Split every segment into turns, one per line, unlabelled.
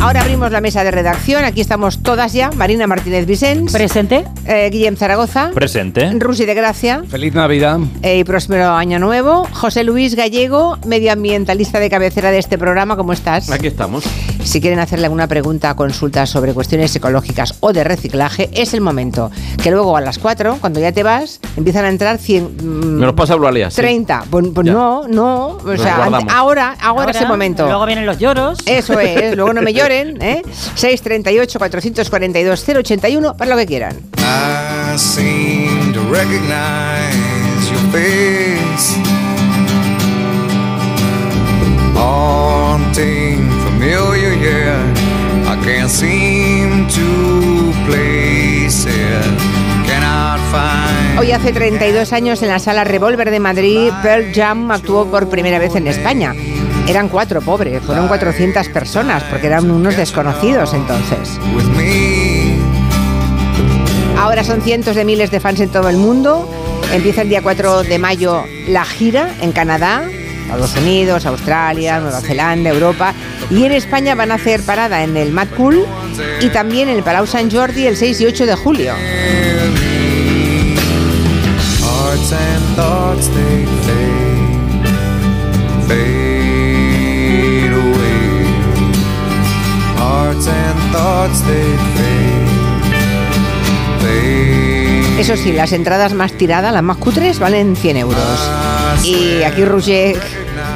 Ahora abrimos la mesa de redacción. Aquí estamos todas ya. Marina Martínez Vicens.
Presente.
Eh, Guillem Zaragoza.
Presente.
Rusi de Gracia.
Feliz Navidad.
eh, y próspero año nuevo. José Luis Gallego, medioambientalista de cabecera de este programa. ¿Cómo estás?
Aquí estamos.
Si quieren hacerle alguna pregunta o consulta sobre cuestiones ecológicas o de reciclaje, es el momento. Que luego a las 4, cuando ya te vas, empiezan a entrar 100. mm,
Me los pasa Eulalia. sí.
30. Pues, pues no, no. O
Nos
sea, ahora, ahora, es el momento.
Luego vienen los lloros.
Eso es, luego no me lloren, ¿eh? 638 442 081 para lo que quieran.
I seem to recognize your face. Haunting, familiar, yeah. I can't seem to place it. Cannot find.
Hoy hace 32 años en la sala Revolver de Madrid, Pearl Jam actuó por primera vez en España. Eran cuatro pobres, fueron 400 personas, porque eran unos desconocidos entonces. Ahora son cientos de miles de fans en todo el mundo. Empieza el día 4 de mayo la gira en Canadá, Estados Unidos, Australia, Nueva Zelanda, Europa. Y en España van a hacer parada en el Mad Cool y también en el Palau Sant Jordi el 6 y 8 de julio. Eso sí, las entradas más tiradas, las más cutres, valen 100 euros. Y aquí Roger,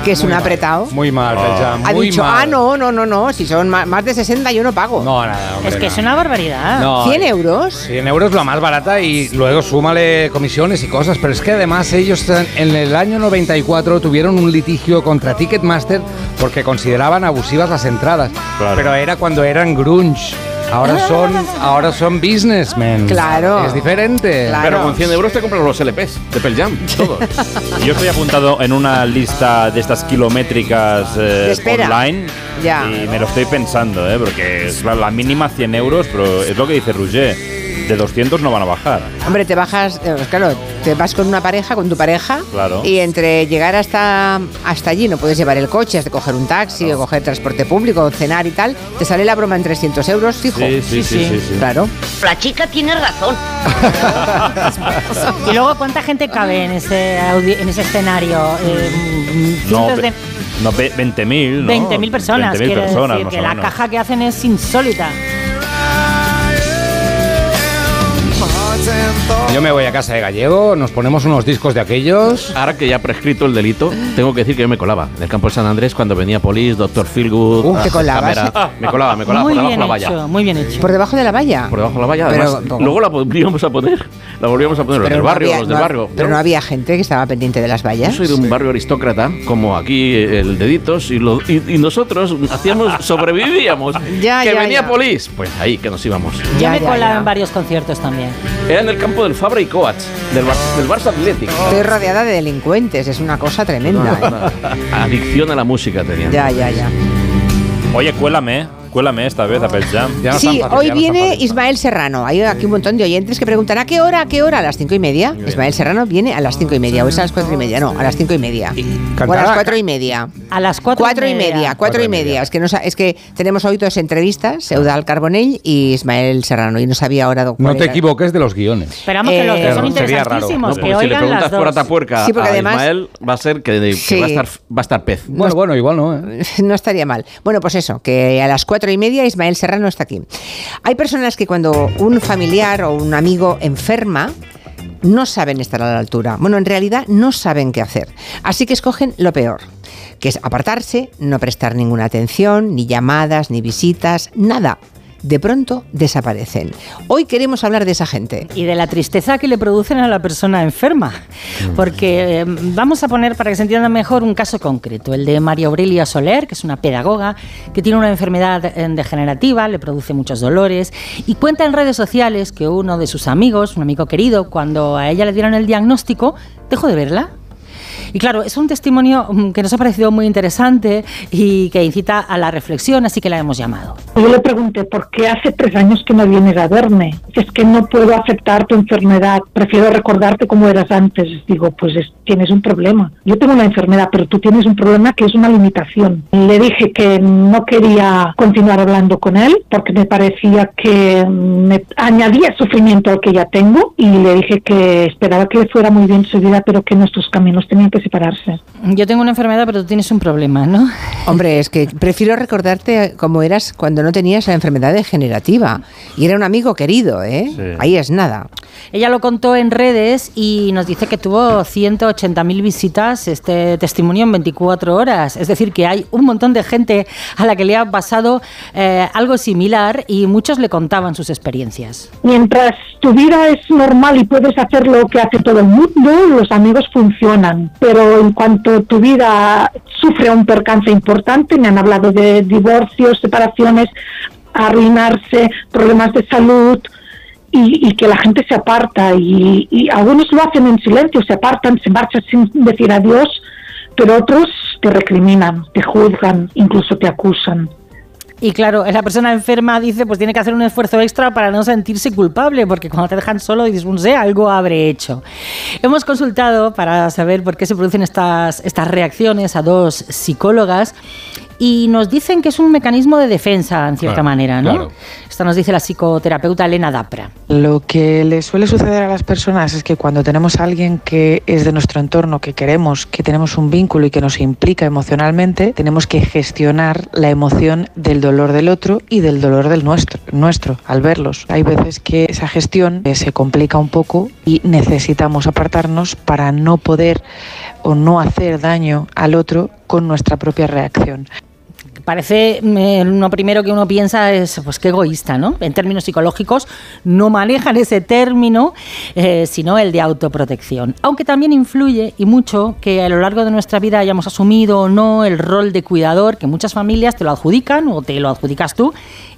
que es un apretado,
Muy mal, Jam,
ha dicho,
mal.
ah, no, no, no, no, si son más de 60 yo no pago.
No, nada, hombre,
es que
no.
es una barbaridad.
No,
100 euros.
100 euros la más barata y luego súmale comisiones y cosas, pero es que además ellos en en el año 94 tuvieron un litigio contra Ticketmaster porque consideraban abusivas las entradas,
Claro.
pero era cuando eran grunge. Ahora son, ahora son businessmen.
Claro.
Es diferente.
Claro.
Pero con 100 euros te compras los LPs de Pearl Jam, todos.
Yo estoy apuntado en una lista de estas kilométricas eh, online
Ya.
y me lo estoy pensando, ¿eh? porque es la, la mínima 100 euros, pero es lo que dice Roger. De 200 no van a bajar.
Hombre, te bajas, eh, claro, te vas con una pareja, con tu pareja,
Claro.
y entre llegar hasta, hasta allí no puedes llevar el coche, has de coger un taxi o coger transporte público, o cenar y tal, te sale la broma en 300 euros, fijo.
Sí, sí, sí, sí, sí.
Claro.
La chica tiene razón.
Y luego, ¿cuánta gente cabe en ese, en ese escenario? Eh,
No,
de...
no, ve- 20.000, ¿no?
20.000 personas,
20.000
quiere
personas,
decir
más
que la
menos.
caja que hacen es insólita.
Yo me voy a casa de Gallego, nos ponemos unos discos de aquellos.
Ahora que ya ha prescrito el delito, tengo que decir que yo me colaba. En el campo de San Andrés, cuando venía Police, Doctor Feelgood,
Uh, ¿te colabas?
cámara, me colaba, me colaba
muy
por debajo de
bien
la valla.
hecho, muy bien hecho.
Por debajo de la valla.
Por debajo de la valla,
Pero-
además. luego la volvíamos a poner. La volvíamos a poner los del
no
barrio,
había-
los del
no-
barrio.
Pero no había gente que estaba pendiente de las
Yo
vallas.
soy de un barrio aristócrata, como aquí el Deditos, y, lo- y, y nosotros hacíamos, sobrevivíamos.
Ya,
que
ya,
venía
ya.
Police, pues ahí que nos íbamos.
Yo
Ya,
me
ya,
colaba en varios conciertos también.
Era en el campo del Fabra y Coats, del, Bar- del Barça Atlético.
Estoy rodeada de delincuentes, es una cosa tremenda. ¿eh?
Adicción a la música tenían.
Ya, ya, ya.
Oye, cuélame, cuélame esta vez a Pearl Jam.
Ya no
Sí, hoy
ya no están
viene. Ismael Serrano. Hay aquí un montón de oyentes que preguntan ¿a qué hora? ¿A qué hora? A las cinco y media. Ismael Serrano viene a las cinco y media. ¿O es a las cuatro y media? No, a las cinco y media. O a las cuatro y media.
A las cuatro,
Cuatro y media, cuatro y media. Es que, no, sa- es que tenemos hoy dos entrevistas, Eudal Carbonell y Ismael Serrano, y no sabía ahora cuál
No te
era.
equivoques de los guiones.
Esperamos que los
Eh,
dos son
sería raro.
interesantísimos,
No,
que
si le preguntas por. Atapuerca
Sí, porque
a
además-
Ismael, va a ser que, que
Sí.
va, a estar, va a estar pez.
Bueno, bueno, igual no, ¿eh?
No estaría mal. Bueno, pues eso, que a las cuatro y media Ismael Serrano está aquí. Hay personas que cuando un familiar o un amigo enferma, no saben estar a la altura. Bueno, en realidad no saben qué hacer. Así que escogen lo peor, que es apartarse, no prestar ninguna atención, ni llamadas, ni visitas, nada. De pronto desaparecen. Hoy queremos hablar de esa gente.
y de la tristeza que le producen a la persona enferma. Porque eh, vamos a poner, para que se entienda mejor, un caso concreto, el de María Aurelia Soler, que es una pedagoga que tiene una enfermedad eh, degenerativa, le produce muchos dolores, y cuenta en redes sociales que uno de sus amigos, un amigo querido, cuando a ella le dieron el diagnóstico, dejó de verla. Y claro, es un testimonio mm, que nos ha parecido muy interesante y que incita a la reflexión, así que la hemos llamado.
Yo le pregunté, ¿por qué hace tres años que no vienes a verme? Es que no puedo aceptar tu enfermedad, prefiero recordarte como eras antes. Digo, pues es- tienes un problema. Yo tengo una enfermedad, pero tú tienes un problema que es una limitación. Le dije que no quería continuar hablando con él porque me parecía que me añadía sufrimiento al que ya tengo y le dije que esperaba que le fuera muy bien su vida, pero que nuestros caminos tenían que separarse.
Yo tengo una enfermedad, pero tú tienes un problema, ¿no?
Hombre, es que prefiero recordarte como eras cuando no tenías la enfermedad degenerativa. Y era un amigo querido, ¿eh?
Sí.
Ahí es nada.
Ella lo contó en redes y nos dice que tuvo 180.000 visitas este testimonio en 24 horas. Es decir, que hay un montón de gente a la que le ha pasado eh, algo similar y muchos le contaban sus experiencias.
Mientras tu vida es normal y puedes hacer lo que hace todo el mundo, los amigos funcionan. Pero en cuanto tu vida sufre un percance importante, me han hablado de divorcios, separaciones, arruinarse, problemas de salud y, y que la gente se aparta. Y, y algunos lo hacen en silencio, se apartan, se marchan sin decir adiós, pero otros te recriminan, te juzgan, incluso te acusan.
Y claro, la persona enferma dice, pues tiene que hacer un esfuerzo extra para no sentirse culpable, porque cuando te dejan solo dices, no sé, algo habré hecho. Hemos consultado para saber por qué se producen estas, estas reacciones a dos psicólogas y nos dicen que es un mecanismo de defensa, en cierta
Claro,
manera, ¿no?
claro.
Esto nos dice la psicoterapeuta Elena Dapra.
Lo que le suele suceder a las personas es que cuando tenemos a alguien que es de nuestro entorno, que queremos, que tenemos un vínculo y que nos implica emocionalmente, tenemos que gestionar la emoción del dolor del otro y del dolor del nuestro, nuestro al verlos. Hay veces que esa gestión eh, se complica un poco y necesitamos apartarnos para no poder o no hacer daño al otro con nuestra propia reacción.
Parece, eh, lo primero que uno piensa es, pues qué egoísta, ¿no? En términos psicológicos no manejan ese término, eh, sino el de autoprotección. Aunque también influye, y mucho, que a lo largo de nuestra vida hayamos asumido o no el rol de cuidador, que muchas familias te lo adjudican o te lo adjudicas tú,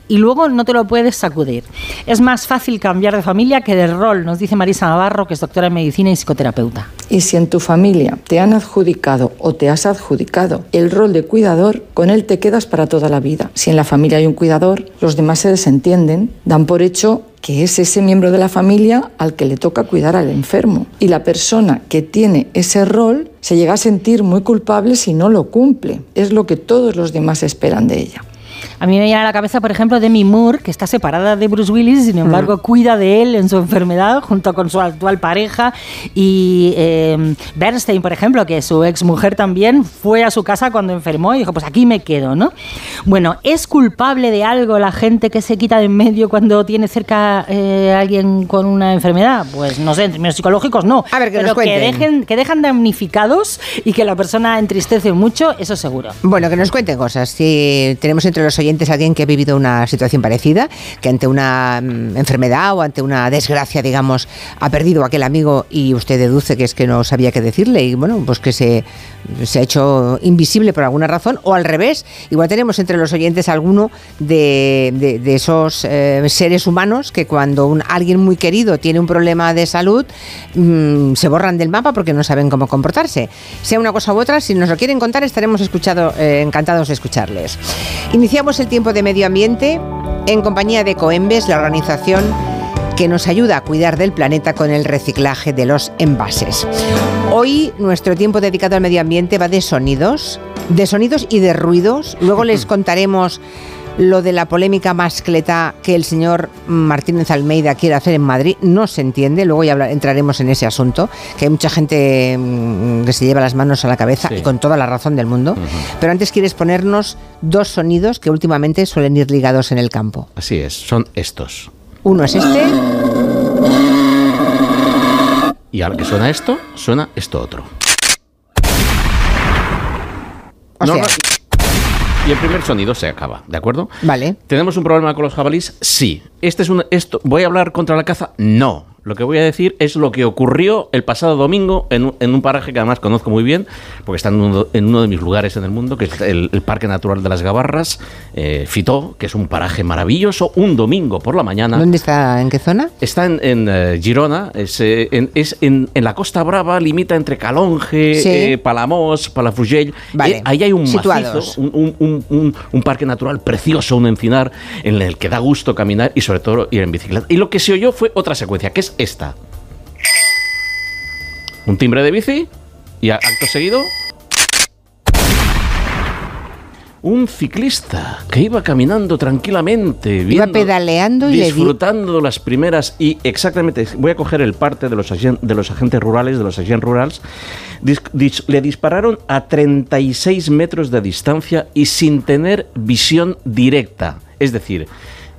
y luego no te lo puedes sacudir. Es más fácil cambiar de familia que de rol, nos dice Marisa Navarro, que es doctora en medicina y psicoterapeuta.
Y si en tu familia te han adjudicado o te has adjudicado el rol de cuidador, con él te quedas para toda la vida. Si en la familia hay un cuidador, los demás se desentienden, dan por hecho que es ese miembro de la familia al que le toca cuidar al enfermo. Y la persona que tiene ese rol se llega a sentir muy culpable si no lo cumple. Es lo que todos los demás esperan de ella.
A mí me viene a la cabeza, por ejemplo, Demi Moore, que está separada de Bruce Willis, sin embargo, cuida de él en su enfermedad junto con su actual pareja. Y eh, Bernstein, por ejemplo, que su ex mujer también fue a su casa cuando enfermó y dijo: Pues aquí me quedo, ¿no? Bueno, ¿es culpable de algo la gente que se quita de en medio cuando tiene cerca eh, a alguien con una enfermedad? Pues no sé, en términos psicológicos no.
A ver, que nos
pero que
cuenten.
dejen, que dejan damnificados y que la persona entristece mucho, eso seguro.
Bueno, que nos cuenten cosas. Si tenemos entre los oyentes alguien que ha vivido una situación parecida, que ante una mm, enfermedad o ante una desgracia, digamos, ha perdido a aquel amigo y usted deduce que es que no sabía qué decirle y bueno, pues que se, se ha hecho invisible por alguna razón o al revés. Igual tenemos entre los oyentes alguno de, de- de esos eh, seres humanos que cuando un, alguien muy querido tiene un problema de salud mm, se borran del mapa porque no saben cómo comportarse. Sea una cosa u otra, si nos lo quieren contar estaremos escuchado, eh, encantados de escucharles. Iniciamos el tiempo de medio ambiente en compañía de Coembes, la organización que nos ayuda a cuidar del planeta con el reciclaje de los envases. Hoy nuestro tiempo dedicado al medio ambiente va de sonidos, de sonidos y de ruidos. Luego les contaremos lo de la polémica mascleta que el señor Martínez Almeida quiere hacer en Madrid. No se entiende, luego ya entraremos en ese asunto, que hay mucha gente mm, que se lleva las manos a la cabeza
Sí.
y con toda la razón del mundo. Pero antes quieres ponernos dos sonidos que últimamente suelen ir ligados en el campo.
Así es, son estos.
Uno es este.
Y ahora que suena esto, suena esto otro.
O
No,
sea,
no, y el primer sonido se acaba, ¿de acuerdo?
vale.
¿Tenemos un problema con los jabalíes? Sí. Este es un, esto, ¿Voy a hablar contra la caza? No. Lo que voy a decir es lo que ocurrió el pasado domingo en un, en un paraje que además conozco muy bien, porque está en uno, en uno de mis lugares en el mundo, que es el, el Parque Natural de las Gabarras, eh, Fitó, que es un paraje maravilloso, un domingo por la mañana.
¿Dónde está? ¿En qué zona?
Está en, en, eh, Girona, es, eh, en, es en, en la Costa Brava, limita entre Calonge,
Sí.
eh, Palamós, Palafrugell.
Vale,
Eh, ahí hay un
situados.
macizo, un- un- un parque natural precioso, un encinar, en el que da gusto caminar y sobre todo ir en bicicleta. Y lo que se oyó fue otra secuencia, que es esta. Un timbre de bici y a- acto seguido... Un ciclista que iba caminando tranquilamente,
Iba
viendo-
pedaleando y le
disfrutando las primeras y exactamente voy a coger el parte de los agen- de los agentes rurales de los agentes rurales dis- dis- le dispararon a 36 metros de distancia y sin tener visión directa es decir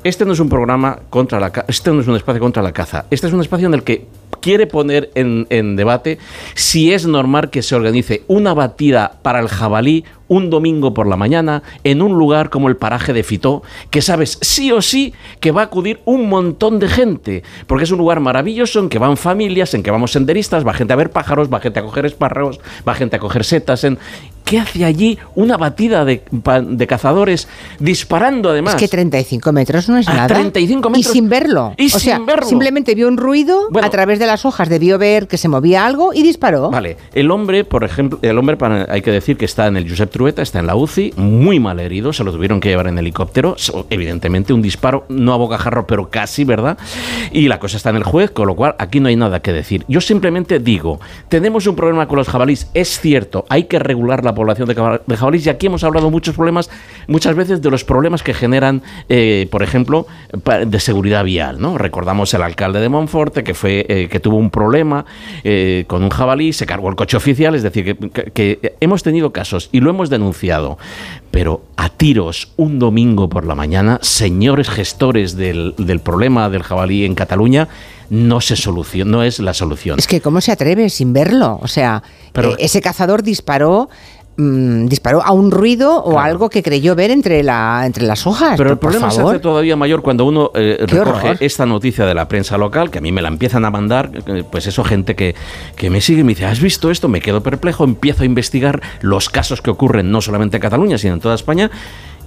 este no es un programa contra la ca- este no es un espacio contra la caza este es un espacio en el que quiere poner en, en debate si es normal que se organice una batida para el jabalí un domingo por la mañana en un lugar como el paraje de Fitó, que sabes sí o sí que va a acudir un montón de gente, porque es un lugar maravilloso en que van familias, en que vamos senderistas, va gente a ver pájaros, va gente a coger espárragos, va gente a coger setas. En... ¿Qué hace allí una batida de, cazadores disparando además?
Es que 35 metros no es
A
nada.
35 metros.
Y sin verlo.
Y
o sea,
sin verlo.
simplemente vio un ruido a través de las hojas, debió ver que se movía algo y disparó.
Vale, el hombre, por ejemplo, el hombre, para- hay que decir que está en el Josep Trueta, está en la UCI, muy mal herido, se lo tuvieron que llevar en helicóptero, evidentemente un disparo, no a bocajarro, pero casi, ¿verdad? Y la cosa está en el juez, con lo cual aquí no hay nada que decir. Yo simplemente digo, tenemos un problema con los jabalíes, es cierto, hay que regular la población de, jabalíes y aquí hemos hablado muchos problemas, muchas veces de los problemas que generan, eh, por ejemplo, de seguridad vial, ¿no? Recordamos el alcalde de Monforte que fue eh, que tuvo un problema eh, con un jabalí, se cargó el coche oficial, es decir, que- que hemos tenido casos y lo hemos denunciado, pero a tiros un domingo por la mañana, señores gestores del, del problema del jabalí en Cataluña, no se soluciona, no es la solución.
Es que cómo se atreve sin verlo. O sea,
Pero-
eh, ese cazador disparó. mm, disparó a un ruido o algo que creyó ver entre, la, entre las hojas.
Pero el
por
problema se hace todavía mayor cuando uno eh, recoge
horror.
esta noticia de la prensa local, que a mí me la empiezan a mandar, eh, pues eso, gente que, que me sigue y me dice, ¿has visto esto? Me quedo perplejo, empiezo a investigar los casos que ocurren no solamente en Cataluña, sino en toda España.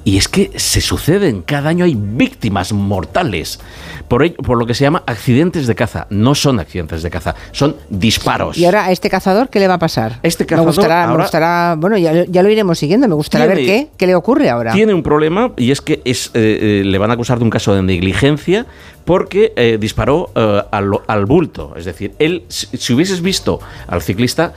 Y es que se suceden, cada año hay víctimas mortales por, ello- por lo que se llama accidentes de caza. No son accidentes de caza, son disparos.
Y ahora, ¿a este cazador qué le va a pasar?
Este
me
cazador
gustará, me gustará bueno, ya, ya lo iremos siguiendo, me gustaría ver qué, qué le ocurre ahora.
Tiene un problema y es que es, eh, eh, le van a acusar de un caso de negligencia porque eh, disparó al, al bulto. Es decir, él, si, si hubieses visto al ciclista,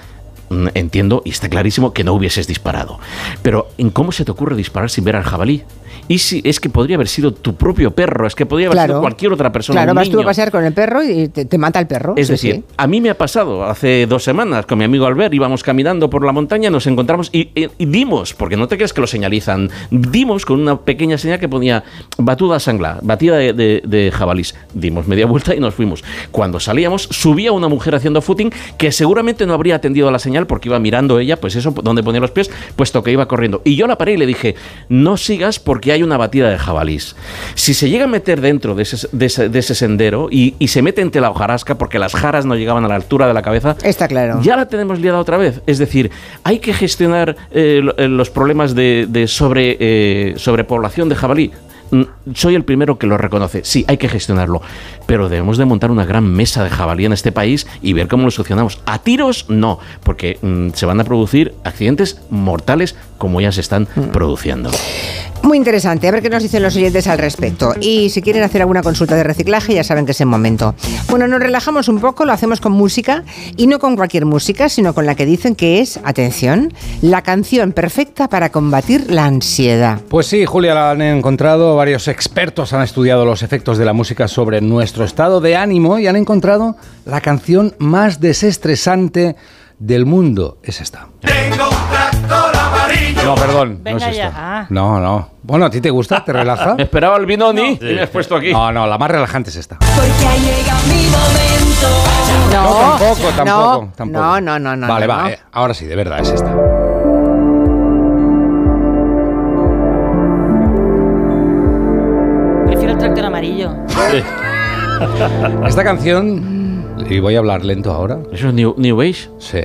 entiendo y está clarísimo que no hubieses disparado. Pero ¿en cómo se te ocurre disparar sin ver al jabalí? Y si es que podría haber sido tu propio perro, es que podría haber sido cualquier otra persona.
Claro,
un
vas tú a
niño.
pasear con el perro y te, te mata el perro.
Es
sí,
decir,
sí.
a mí me ha pasado hace dos semanas con mi amigo Albert, íbamos caminando por la montaña, nos encontramos y, y- y dimos, porque no te creas que lo señalizan, dimos con una pequeña señal que ponía batuda sangla, batida de, de- de jabalís. Dimos media vuelta y nos fuimos. Cuando salíamos, subía una mujer haciendo footing que seguramente no habría atendido a la señal porque iba mirando ella, pues eso, donde ponía los pies, puesto que iba corriendo. Y yo la paré y le dije, no sigas porque hay una batida de jabalís. Si se llega a meter dentro de ese, de ese- de ese sendero y, y se mete entre la hojarasca porque las jaras no llegaban a la altura de la cabeza,
Está claro.
ya la tenemos liada otra vez. Es decir, hay que gestionar eh, eh, los problemas de, de sobre, eh, sobrepoblación de jabalí. Mm, Soy el primero que lo reconoce. Sí, hay que gestionarlo. Pero debemos de montar una gran mesa de jabalí en este país y ver cómo lo solucionamos. A tiros, no, porque mm, se van a producir accidentes mortales como ya se están produciendo.
Muy interesante, a ver qué nos dicen los oyentes al respecto. Y si quieren hacer alguna consulta de reciclaje, ya saben que es el momento. Bueno, nos relajamos un poco, lo hacemos con música, y no con cualquier música, sino con la que dicen que es, atención, la canción perfecta para combatir la ansiedad.
Pues sí, Julia, la han encontrado. Varios expertos han estudiado los efectos de la música sobre nuestro estado de ánimo y han encontrado la canción más desestresante del mundo. Es esta. No, perdón. no
Venga
es
ya.
esta.
Ah.
No, no. Bueno, ¿a ti te gusta? ¿Te relaja?
Me esperaba el Binoni y me has puesto aquí.
No, no, la más relajante es esta.
Porque ha llegado mi momento.
No, tampoco, tampoco,
no,
tampoco.
No, no, no, no.
Vale,
no,
va,
no.
eh, ahora sí, de verdad, es esta. Esta canción Y voy a hablar lento ahora.
¿Eso es New, new Age?
Sí.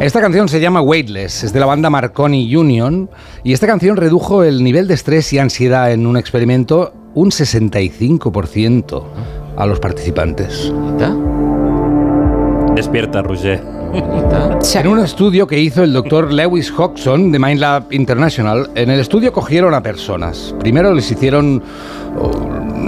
Esta canción se llama Weightless, es de la banda Marconi Union y esta canción redujo el nivel de estrés y ansiedad en un experimento un 65% a los participantes.
Despierta, Roger.
En un estudio que hizo el doctor Lewis Hodgson de MindLab International, en el estudio cogieron a personas. Primero les hicieron, o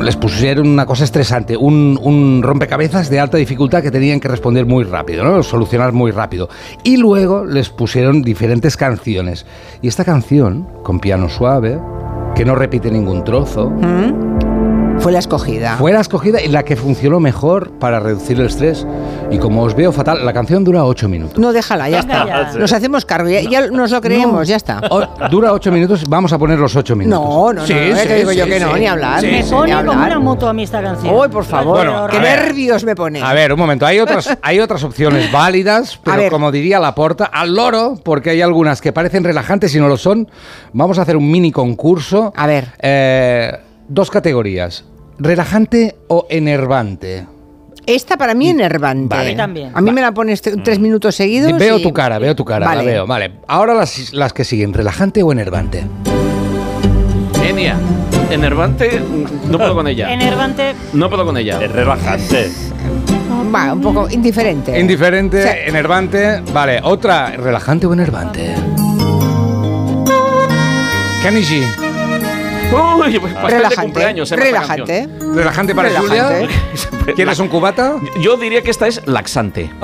les pusieron una cosa estresante, un, un rompecabezas de alta dificultad que tenían que responder muy rápido, ¿no? solucionar muy rápido. Y luego les pusieron diferentes canciones. Y esta canción, con piano suave, que no repite ningún trozo,
¿Mm? Fue la escogida.
fue la escogida y la que funcionó mejor para reducir el estrés. Y como os veo fatal, la canción dura 8 minutos.
No, déjala, ya está.
ya.
Nos hacemos cargo, ya, ya nos lo creemos, ya está.
O- dura 8 minutos, vamos a poner los 8 minutos.
No, no, no, eh, que digo yo que no, ni hablar.
Me pone como
hablar.
una moto a mí esta canción.
Uy, por favor,
Bueno,
qué
a ver.
nervios me pone.
A ver, un momento, hay otras, hay otras opciones válidas, pero como diría la porta, al loro, porque hay algunas que parecen relajantes y no lo son. Vamos a hacer un mini concurso.
A ver.
Eh, dos categorías, relajante o enervante.
Esta para mí enervante.
Vale. A mí también.
A mí me la pones tres minutos seguidos.
Veo
y-
tu cara, veo tu cara,
Vale.
la veo, vale. Ahora las, las que siguen, relajante o enervante.
Enia. Enervante, mm, no puedo con ella.
Enervante.
No puedo con ella.
Es relajante.
Va, un poco indiferente.
Indiferente,
Sí.
enervante. Vale, otra, relajante o enervante. Kenny G,
Uy, pues pastel de
relajante.
cumpleaños. en esta
relajante.
relajante para
Relajante.
Julia. ¿Quieres un cubata?
Yo diría que esta es laxante.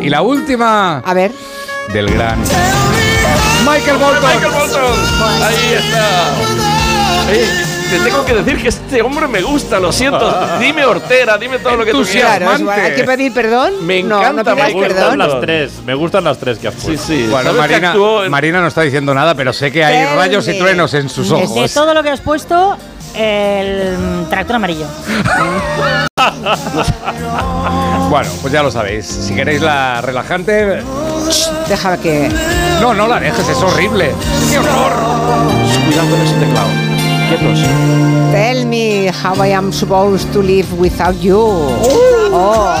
Y la última
A ver.
del gran Michael Bolton.
Michael Bolton. Ahí está. Eh, te tengo que decir que este hombre me gusta, lo siento. Dime hortera, dime todo lo que tú quieras.
Claro, hay que pedir perdón.
Me
no,
encanta
no pidas
Me gustan
perdón.
las tres. Me gustan las tres que has
Sí,
puesto.
sí.
Bueno,
¿Sabes que
Marina,
actuó en-
Marina no está diciendo nada, pero sé que hay rayos y truenos en sus
De
ojos.
todo lo que has puesto, el tractor amarillo.
Bueno, pues ya lo sabéis. Si queréis la relajante,
Deja que.
no, no la dejes, es horrible. ¡Qué horror!
Cuidado con ese teclado. Quietos.
Tell me how I am supposed to live without you. Oh.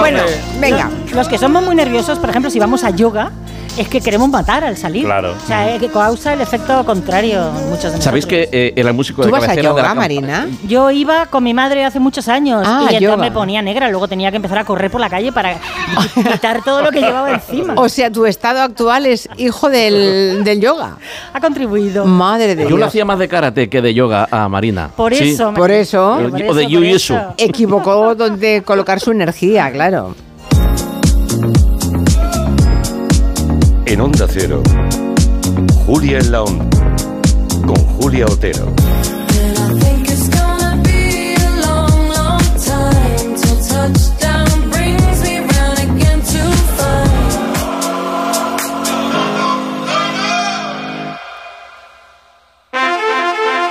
Bueno, venga.
Los que somos muy nerviosos, por ejemplo, si vamos a yoga, es que queremos matar al salir.
Claro.
O sea, eh, que causa el efecto contrario en muchos de
¿Sabéis que eh, era el músico
¿Tú
de
vas a
cabecera de la
yoga, Marina?
Yo iba con mi madre hace muchos años
Ah,
y entonces
yoga.
me ponía negra. Luego tenía que empezar a correr por la calle para quitar todo lo que llevaba encima.
O sea, tu estado actual es hijo del, del yoga.
Ha contribuido.
Madre de
Yo
Dios.
lo hacía más de karate que de yoga a Marina.
Por
Sí.
eso.
Por eso
O de jiu-jitsu.
eso.
equivocó donde colocar su energía, claro.
En Onda Cero, Julia en la con Julia Otero.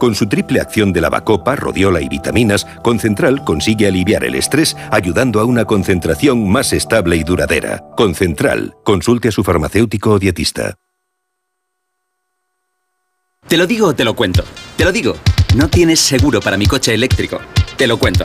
Con su triple acción de lavacopa, rodiola y vitaminas, Concentral consigue aliviar el estrés ayudando a una concentración más estable y duradera. Concentral. Consulte a su farmacéutico o dietista.
Te lo digo o te lo cuento. Te lo digo. No tienes seguro para mi coche eléctrico. Te lo cuento.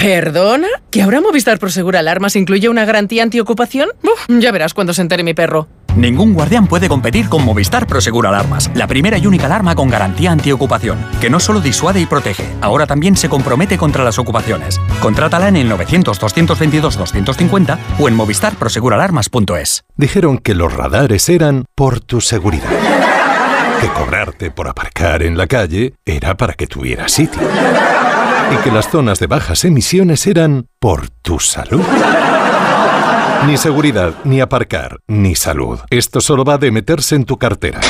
¿Perdona? ¿Que ahora Movistar Prosegur Alarmas incluye una garantía antiocupación? Uf, ya verás cuando se entere mi perro.
Ningún guardián puede competir con Movistar Prosegur Alarmas, la primera y única alarma con garantía antiocupación, que no solo disuade y protege, ahora también se compromete contra las ocupaciones. Contrátala en el 900-222-250 o en movistarproseguralarmas.es.
Dijeron que los radares eran por tu seguridad. Que cobrarte por aparcar en la calle era para que tuvieras sitio. Y que las zonas de bajas emisiones eran por tu salud. Ni seguridad, ni aparcar, ni salud. Esto solo va de meterse en tu cartera.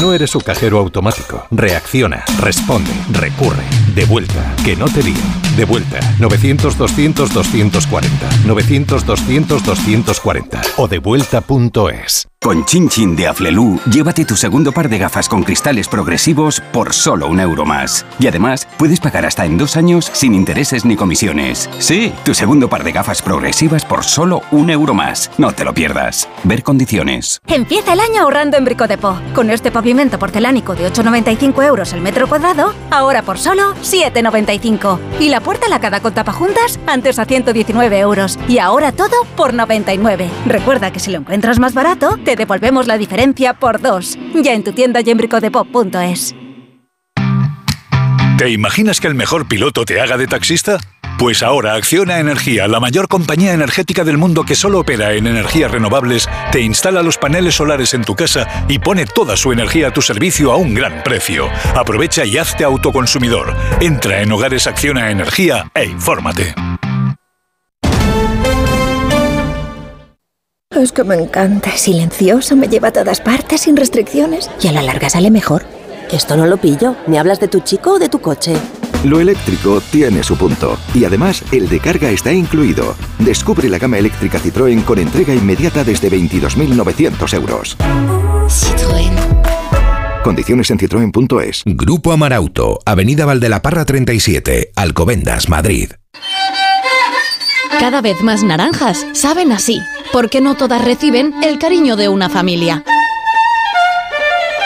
No eres su cajero automático. Reacciona, responde, recurre. De vuelta, que no te lío. De vuelta, 900-200-240. 900-200-240. O devuelta.es.
Con Chin Chin de Aflelu, llévate tu segundo par de gafas con cristales progresivos por solo un euro más. Y además, puedes pagar hasta en dos años sin intereses ni comisiones. Sí, tu segundo par de gafas progresivas por solo un euro más. No te lo pierdas. Ver condiciones.
Empieza el año ahorrando en Bricodepo. Con este pavimento porcelánico de 8,95 euros el metro cuadrado, ahora por solo 7,95. Y la puerta lacada con tapajuntas, antes a 119 euros. Y ahora todo por 99. Recuerda que si lo encuentras más barato, te devolvemos la diferencia por dos. Ya en tu tienda y en bricodepo.es.
¿Te imaginas que el mejor piloto te haga de taxista? Pues ahora Acciona Energía, la mayor compañía energética del mundo que solo opera en energías renovables, te instala los paneles solares en tu casa y pone toda su energía a tu servicio a un gran precio. Aprovecha y hazte autoconsumidor. Entra en Hogares Acciona Energía e infórmate.
Es que me encanta, es silencioso, me lleva a todas partes sin restricciones y a la larga sale mejor.
Esto no lo pillo. ¿Me hablas de tu chico o de tu coche?
Lo eléctrico tiene su punto. Y además, el de carga está incluido. Descubre la gama eléctrica Citroën con entrega inmediata desde 22.900 euros.
Citroën.
Condiciones en citroen.es.
Grupo Amarauto, Avenida Valdelaparra 37, Alcobendas, Madrid.
Cada vez más naranjas saben así, porque no todas reciben el cariño de una familia.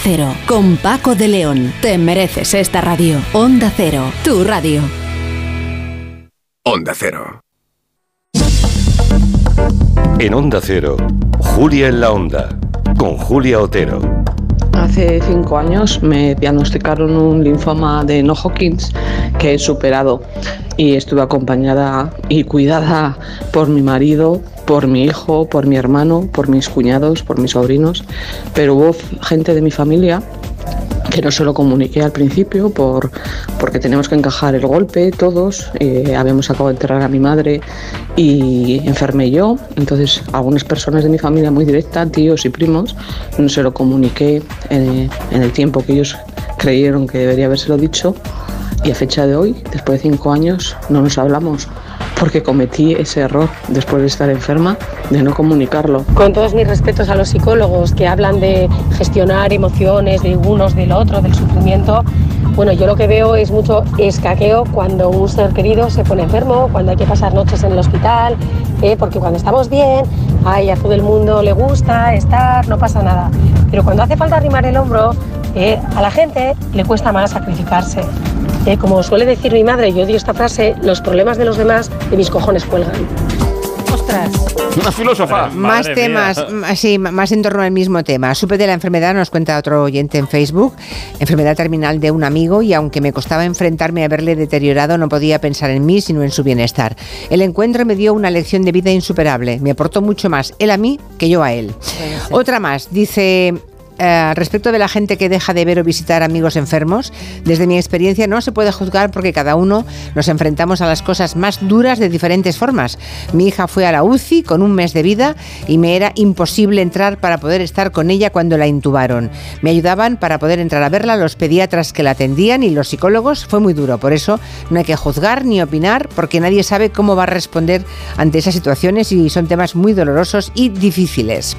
Cero. Con Paco de León. Te mereces esta radio. Onda Cero, tu radio.
Onda Cero. En Onda Cero, Julia en la Onda, con Julia Otero.
Hace cinco años me diagnosticaron un linfoma de no Hodgkins que he superado y estuve acompañada y cuidada por mi marido, por mi hijo, por mi hermano, por mis cuñados, por mis sobrinos, pero hubo gente de mi familia que no se lo comuniqué al principio por, porque tenemos que encajar el golpe todos. Eh, habíamos acabado de enterrar a mi madre y enfermé yo. Entonces, algunas personas de mi familia muy directa, tíos y primos, no se lo comuniqué en, en el tiempo que ellos creyeron que debería habérselo dicho. Y a fecha de hoy, después de cinco años, no nos hablamos porque cometí ese error después de estar enferma de no comunicarlo.
Con todos mis respetos a los psicólogos que hablan de gestionar emociones de unos, del otro, del sufrimiento, bueno, yo lo que veo es mucho escaqueo cuando un ser querido se pone enfermo, cuando hay que pasar noches en el hospital, eh, porque cuando estamos bien, ay, a todo el mundo le gusta estar, no pasa nada. Pero cuando hace falta arrimar el hombro, eh, a la gente le cuesta más sacrificarse. Eh, como suele decir mi madre, yo digo esta frase, los problemas de los demás de mis cojones cuelgan.
Ostras.
Una filósofa.
Más temas, sí, más en torno al mismo tema. Supe de la enfermedad, nos cuenta otro oyente en Facebook, enfermedad terminal de un amigo y aunque me costaba enfrentarme a verle deteriorado, no podía pensar en mí sino en su bienestar. El encuentro me dio una lección de vida insuperable. Me aportó mucho más él a mí que yo a él. Otra más, dice... eh, respecto de la gente que deja de ver o visitar amigos enfermos, desde mi experiencia no se puede juzgar porque cada uno nos enfrentamos a las cosas más duras de diferentes formas. Mi hija fue a la UCI con un mes de vida y me era imposible entrar para poder estar con ella cuando la intubaron. Me ayudaban para poder entrar a verla los pediatras que la atendían y los psicólogos. Fue muy duro, por eso no hay que juzgar ni opinar porque nadie sabe cómo va a responder ante esas situaciones y son temas muy dolorosos y difíciles.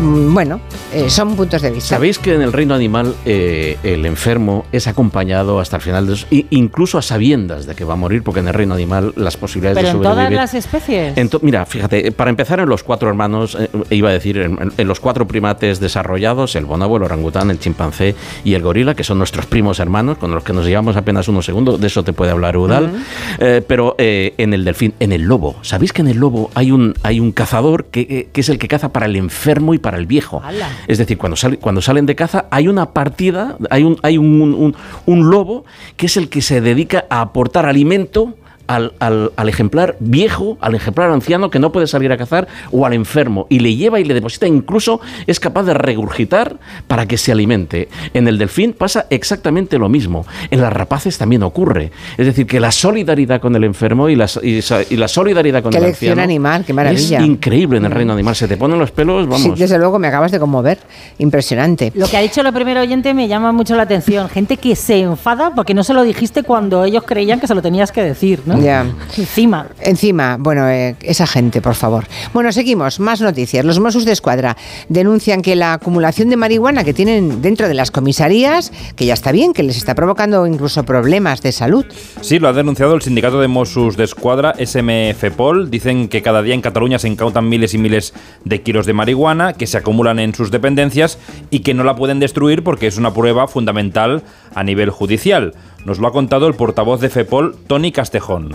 Mm, Bueno, eh, son puntos de vista.
¿Sabéis que en el reino animal eh, el enfermo es acompañado hasta el final de incluso a sabiendas de que va a morir, porque en el reino animal las posibilidades
Pero
de
en todas
sobrevivir.
las especies.
Ento- mira, fíjate, para empezar en los cuatro hermanos, eh, iba a decir, en, en los cuatro primates desarrollados, el bonobo, el orangután, el chimpancé y el gorila, que son nuestros primos hermanos, con los que nos llevamos apenas unos segundos, de eso te puede hablar Udal,
Ujú.
Eh, pero eh, en el delfín, en el lobo, ¿sabéis que en el lobo hay un, hay un cazador que, que- que es el que caza para el enfermo y para el viejo? Es decir, cuando, cuando salen de caza hay una partida, hay, un, hay un, un- un lobo que es el que se dedica a aportar alimento al, al- al ejemplar viejo, al ejemplar anciano que no puede salir a cazar o al enfermo y le lleva y le deposita, incluso es capaz de regurgitar para que se alimente. En el delfín pasa exactamente lo mismo. En las rapaces también ocurre. Es decir, que la solidaridad con el enfermo y la, y y la solidaridad con
Qué
el
lección
anciano
animal, qué maravilla.
es increíble en el reino animal. Se te ponen los pelos,
Sí,
vamos.
desde luego me acabas de conmover. Impresionante.
Lo que ha dicho el primer oyente me llama mucho la atención. Gente que se enfada porque no se lo dijiste cuando ellos creían que se lo tenías que decir, ¿no?
Ya.
Encima.
Encima, bueno, eh, esa gente, por favor. Bueno, seguimos. Más noticias. Los Mossos de Escuadra denuncian que la acumulación de marihuana que tienen dentro de las comisarías, que ya está bien, que les está provocando incluso problemas de salud.
Sí, lo ha denunciado el sindicato de Mossos de Escuadra, SMFPOL. Dicen que cada día en Cataluña se incautan miles y miles de kilos de marihuana que se acumulan en sus dependencias y que no la pueden destruir porque es una prueba fundamental a nivel judicial. Nos lo ha contado el portavoz de FEPOL, Tony Castejón.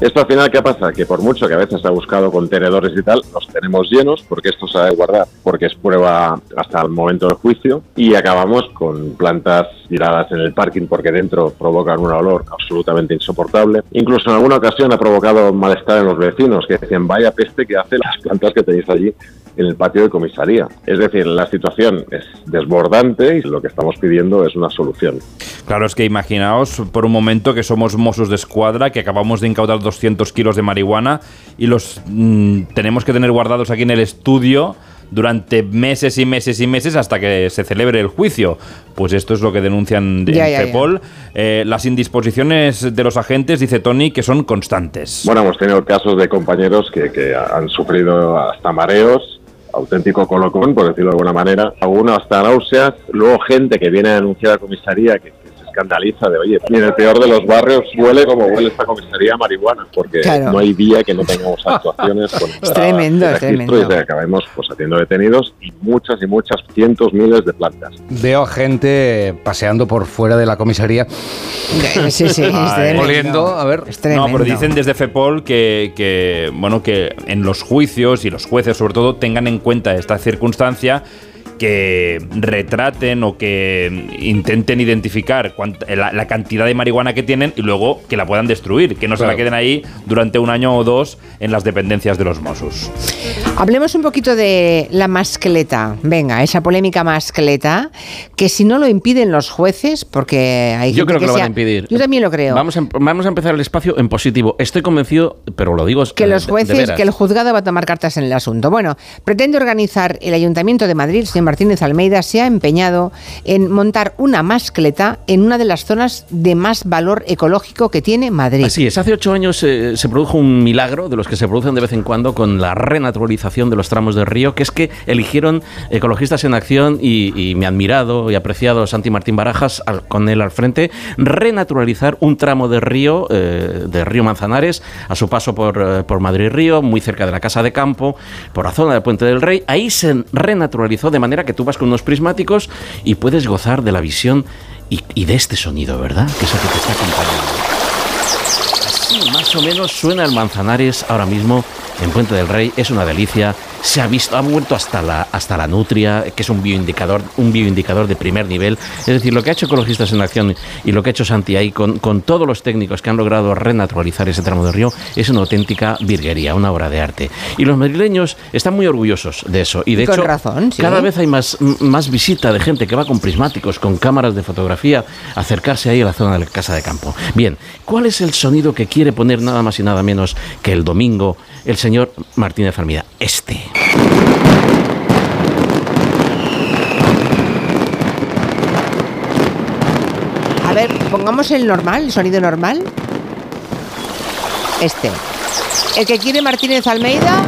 Esto al final, ¿qué pasa? Que por mucho que a veces ha buscado contenedores y tal, los tenemos llenos porque esto se ha de guardar, porque es prueba hasta el momento del juicio y acabamos con plantas tiradas en el parking porque dentro provocan un olor absolutamente insoportable. Incluso en alguna ocasión ha provocado malestar en los vecinos que decían, vaya peste que hace las plantas que tenéis allí en el patio de comisaría. Es decir, la situación es desbordante y lo que estamos pidiendo es una solución.
Claro, es que imaginaos por un momento que somos Mossos de Escuadra, que acabamos de incautar 200 kilos de marihuana y los mm, tenemos que tener guardados aquí en el estudio durante meses y meses y meses hasta que se celebre el juicio. Pues esto es lo que denuncian de
Ya, ya, ya.
CEPOL. Eh, las indisposiciones de los agentes, dice Tony, que son constantes.
Bueno, hemos tenido casos de compañeros que, que han sufrido hasta mareos, auténtico colocón, por decirlo de alguna manera, algunos hasta náuseas, luego gente que viene a denunciar a comisaría que, escandaliza de, oye, y en el peor de los barrios huele como huele esta comisaría a marihuana, porque
Claro.
no hay día que no tengamos actuaciones con esta-
tremendo, es tremendo.
y que acabemos pues haciendo detenidos y muchas y muchas cientos, miles de plantas.
Veo gente paseando por fuera de la comisaría.
Sí, sí, es.
Oliendo, a ver.
No, pero dicen desde FEPOL que, que, bueno, que en los juicios y los jueces sobre todo tengan en cuenta esta circunstancia que retraten o que intenten identificar cuánt- la, la cantidad de marihuana que tienen y luego que la puedan destruir, que no se la queden ahí durante un año o dos en las dependencias de los Mossos.
Hablemos un poquito de la mascleta. Venga, esa polémica mascleta, que si no lo impiden los jueces, porque hay
Yo
gente
creo que lo van a impedir.
Yo también lo creo.
Vamos a, em- vamos a empezar el espacio en positivo. Estoy convencido, pero lo digo
que
eh,
los
de- de
jueces,
veras.
que el juzgado va a tomar cartas en el asunto. Bueno, pretende organizar el Ayuntamiento de Madrid, señor Martínez Almeida se ha empeñado en montar una mascleta en una de las zonas de más valor ecológico que tiene Madrid.
Así es, hace ocho años eh, se produjo un milagro de los que se producen de vez en cuando con la renaturalización de los tramos del río, que es que eligieron ecologistas en acción y, y mi admirado y apreciado Santi Martín Barajas, con él al frente, renaturalizar un tramo de río, eh, de río Manzanares, a su paso por, eh, por Madrid Río, muy cerca de la Casa de Campo, por la zona del Puente del Rey. Ahí se renaturalizó de manera que tú vas con unos prismáticos y puedes gozar de la visión y, y de este sonido, ¿verdad? Que es el que te está acompañando. Así más o menos suena el Manzanares ahora mismo en Puente del Rey. Es una delicia. Se ha visto, ha vuelto hasta la, hasta la nutria, que es un bioindicador, un bioindicador de primer nivel. Es decir, lo que ha hecho Ecologistas en Acción y lo que ha hecho Santi ahí con, con todos los técnicos que han logrado renaturalizar ese tramo del río es una auténtica virguería, una obra de arte. Y los madrileños están muy orgullosos de eso. Y de
con
hecho,
razón, sí.
cada vez hay más, más visita de gente que va con prismáticos, con cámaras de fotografía, a acercarse ahí a la zona de la casa de campo. Bien, ¿cuál es el sonido que quiere poner nada más y nada menos que el domingo el señor Martínez Almida? Este.
A ver, pongamos el normal, el sonido normal. Este. El que quiere Martínez Almeida.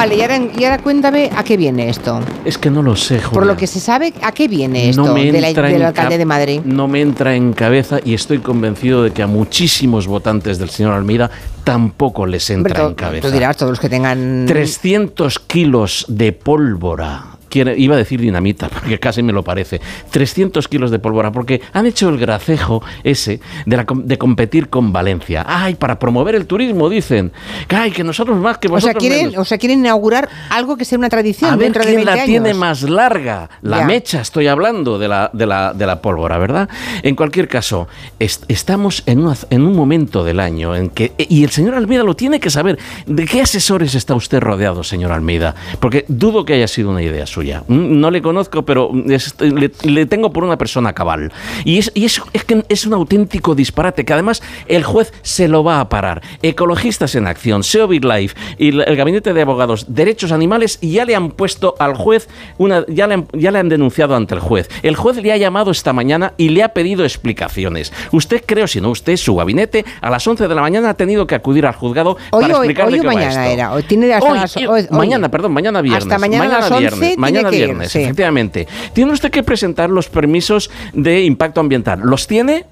Vale, y ahora, y ahora cuéntame a qué viene esto.
Es que no lo sé, Julia.
Por lo que se sabe, ¿a qué viene esto
No me
de la- del alcalde de Madrid?
No me entra en cabeza y estoy convencido de que a muchísimos votantes del señor Almeida tampoco les entra en cabeza.
Tú dirás, todos los que tengan...
300 kilos de pólvora. Iba a decir dinamita, porque casi me lo parece. 300 kilos de pólvora, porque han hecho el gracejo ese de, la de competir con Valencia. ¡Ay, para promover el turismo, dicen! ¡Ay, que nosotros más, que
O
vosotros
sea, quieren,
menos!
o sea, quieren inaugurar algo que sea una tradición
A ver
dentro de
quién
20
la
años.
tiene más larga. La
Ya.
mecha, estoy hablando de la, de la, de la pólvora, ¿verdad? En cualquier caso, est- estamos en, una- en un momento del año en que. Y el señor Almeida lo tiene que saber. ¿De qué asesores está usted rodeado, señor Almeida? Porque dudo que haya sido una idea suya. Mm, No le conozco, pero es- le, le tengo por una persona cabal. Y, es, y es, es que es un auténtico disparate que además el juez se lo va a parar. Ecologistas en Acción, SEO Life y el Gabinete de Abogados Derechos Animales ya le han puesto al juez, una, ya, le han, ya le han denunciado ante el juez. El juez le ha llamado esta mañana y le ha pedido explicaciones. Usted, creo, si no usted, su gabinete, a las 11 de la mañana ha tenido que acudir al juzgado
Hoy,
para
hoy,
explicar
hoy o
qué va
mañana
esto.
era. Hoy tiene hasta
Hoy,
las- hoy- hoy.
mañana, perdón, mañana viernes.
Hasta mañana a las 11 tiene
mañana
ir,
viernes,
sí.
efectivamente. Tiene usted que presentar los permisos de impacto ambiental. ¿Los tiene?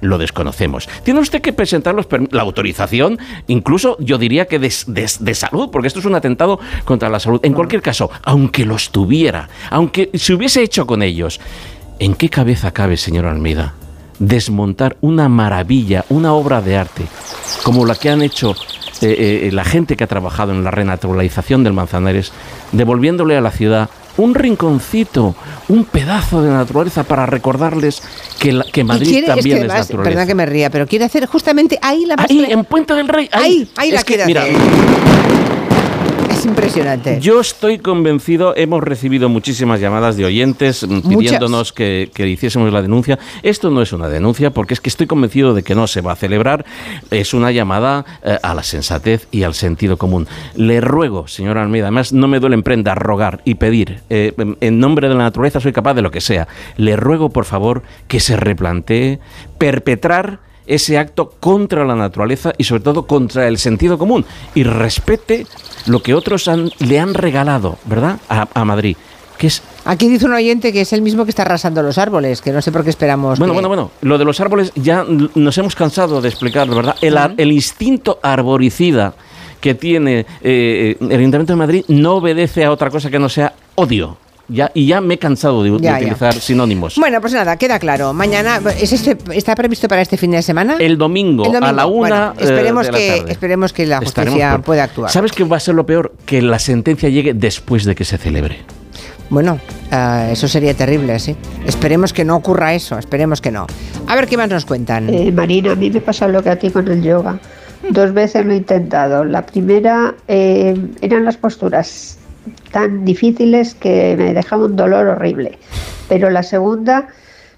Lo desconocemos. Tiene usted que presentar los la autorización, incluso yo diría que de, de- de salud, porque esto es un atentado contra la salud. En cualquier caso, aunque los tuviera, aunque se hubiese hecho con ellos, ¿en qué cabeza cabe, señor Almeida, desmontar una maravilla, una obra de arte, como la que han hecho eh, eh, la gente que ha trabajado en la renaturalización del Manzanares, devolviéndole a la ciudad un rinconcito, un pedazo de naturaleza para recordarles que, la- que Madrid
quiere,
también
es que
es, naturaleza.
perdón que me ría, pero quiere hacer justamente ahí la
Ahí, en Puente del Rey, ahí,
Ahí, ahí la
que,
quiere
mira,
hacer. Es impresionante.
Yo estoy convencido, hemos recibido muchísimas llamadas de oyentes mm, pidiéndonos que, que hiciésemos la denuncia. Esto no es una denuncia porque es que estoy convencido de que no se va a celebrar. Es una llamada eh, a la sensatez y al sentido común. Le ruego, señor Almeida, además no me duele en prenda rogar y pedir, eh, en nombre de la naturaleza soy capaz de lo que sea. Le ruego, por favor, que se replantee perpetrar ese acto contra la naturaleza y sobre todo contra el sentido común y respete lo que otros han- le han regalado, ¿verdad? A, a Madrid, que es
Aquí dice un oyente que es el mismo que está arrasando los árboles, que no sé por qué esperamos.
bueno,
que-
bueno, bueno, lo de los árboles ya nos hemos cansado de explicarlo, ¿verdad? El, ar- el instinto arboricida que tiene eh, el Ayuntamiento de Madrid no obedece a otra cosa que no sea odio. Ya, y ya me he cansado de, de
Ya, ya.
utilizar sinónimos.
Bueno, pues nada, queda claro. Mañana, ¿es este, ¿está previsto para este fin de semana?
El domingo,
El domingo.
a la una
Bueno, esperemos,
eh, de la
que,
tarde.
esperemos que la justicia
por-
pueda actuar.
¿Sabes qué va a ser lo peor? Que la sentencia llegue después de que se celebre.
Bueno, ah, eso sería terrible, sí. Esperemos que no ocurra eso, esperemos que no. A ver qué más nos cuentan.
Eh, Marina, a mí me pasa lo que a ti con el yoga. Dos veces lo he intentado. La primera eh, eran las posturas tan difíciles que me dejaba un dolor horrible. Pero la segunda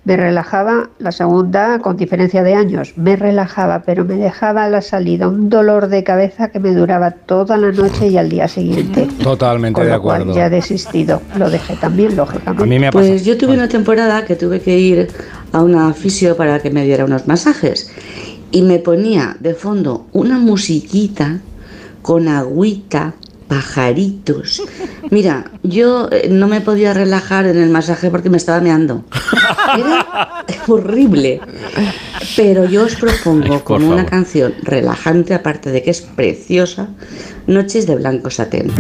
me relajaba, la segunda con diferencia de años, me relajaba, pero me dejaba a la salida un dolor de cabeza que me duraba toda la noche y al día siguiente.
Totalmente
Con
de
lo cual
acuerdo.
ya he desistido. Lo dejé también, lógicamente.
A mí me ha pasado.
Pues yo tuve una temporada que tuve que ir a una fisio para que me diera unos masajes y me ponía de fondo una musiquita con agüita, pajaritos. Mira, yo eh, no me podía relajar en el masaje porque me estaba meando. Era horrible. Pero yo os propongo como una canción relajante, aparte de que es preciosa, Noches de Blanco Satén.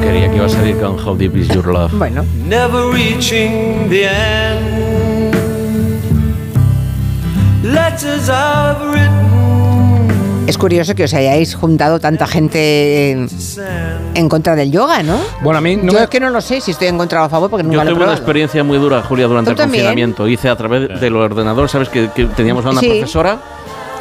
Quería que iba a salir con How Deep Is Your Love.
Bueno.
Never reaching the end. Letters I've written.
Es curioso que os hayáis juntado tanta gente en, en contra del yoga, ¿no?
Bueno, a mí no
Yo
me-
es que no lo sé si estoy en contra o a favor porque
Yo
nunca lo he
tuve una experiencia muy dura, Julia, durante
¿Tú
el
también?
confinamiento. Hice a través del ordenador, ¿sabes? Que, que teníamos a una
Sí.
profesora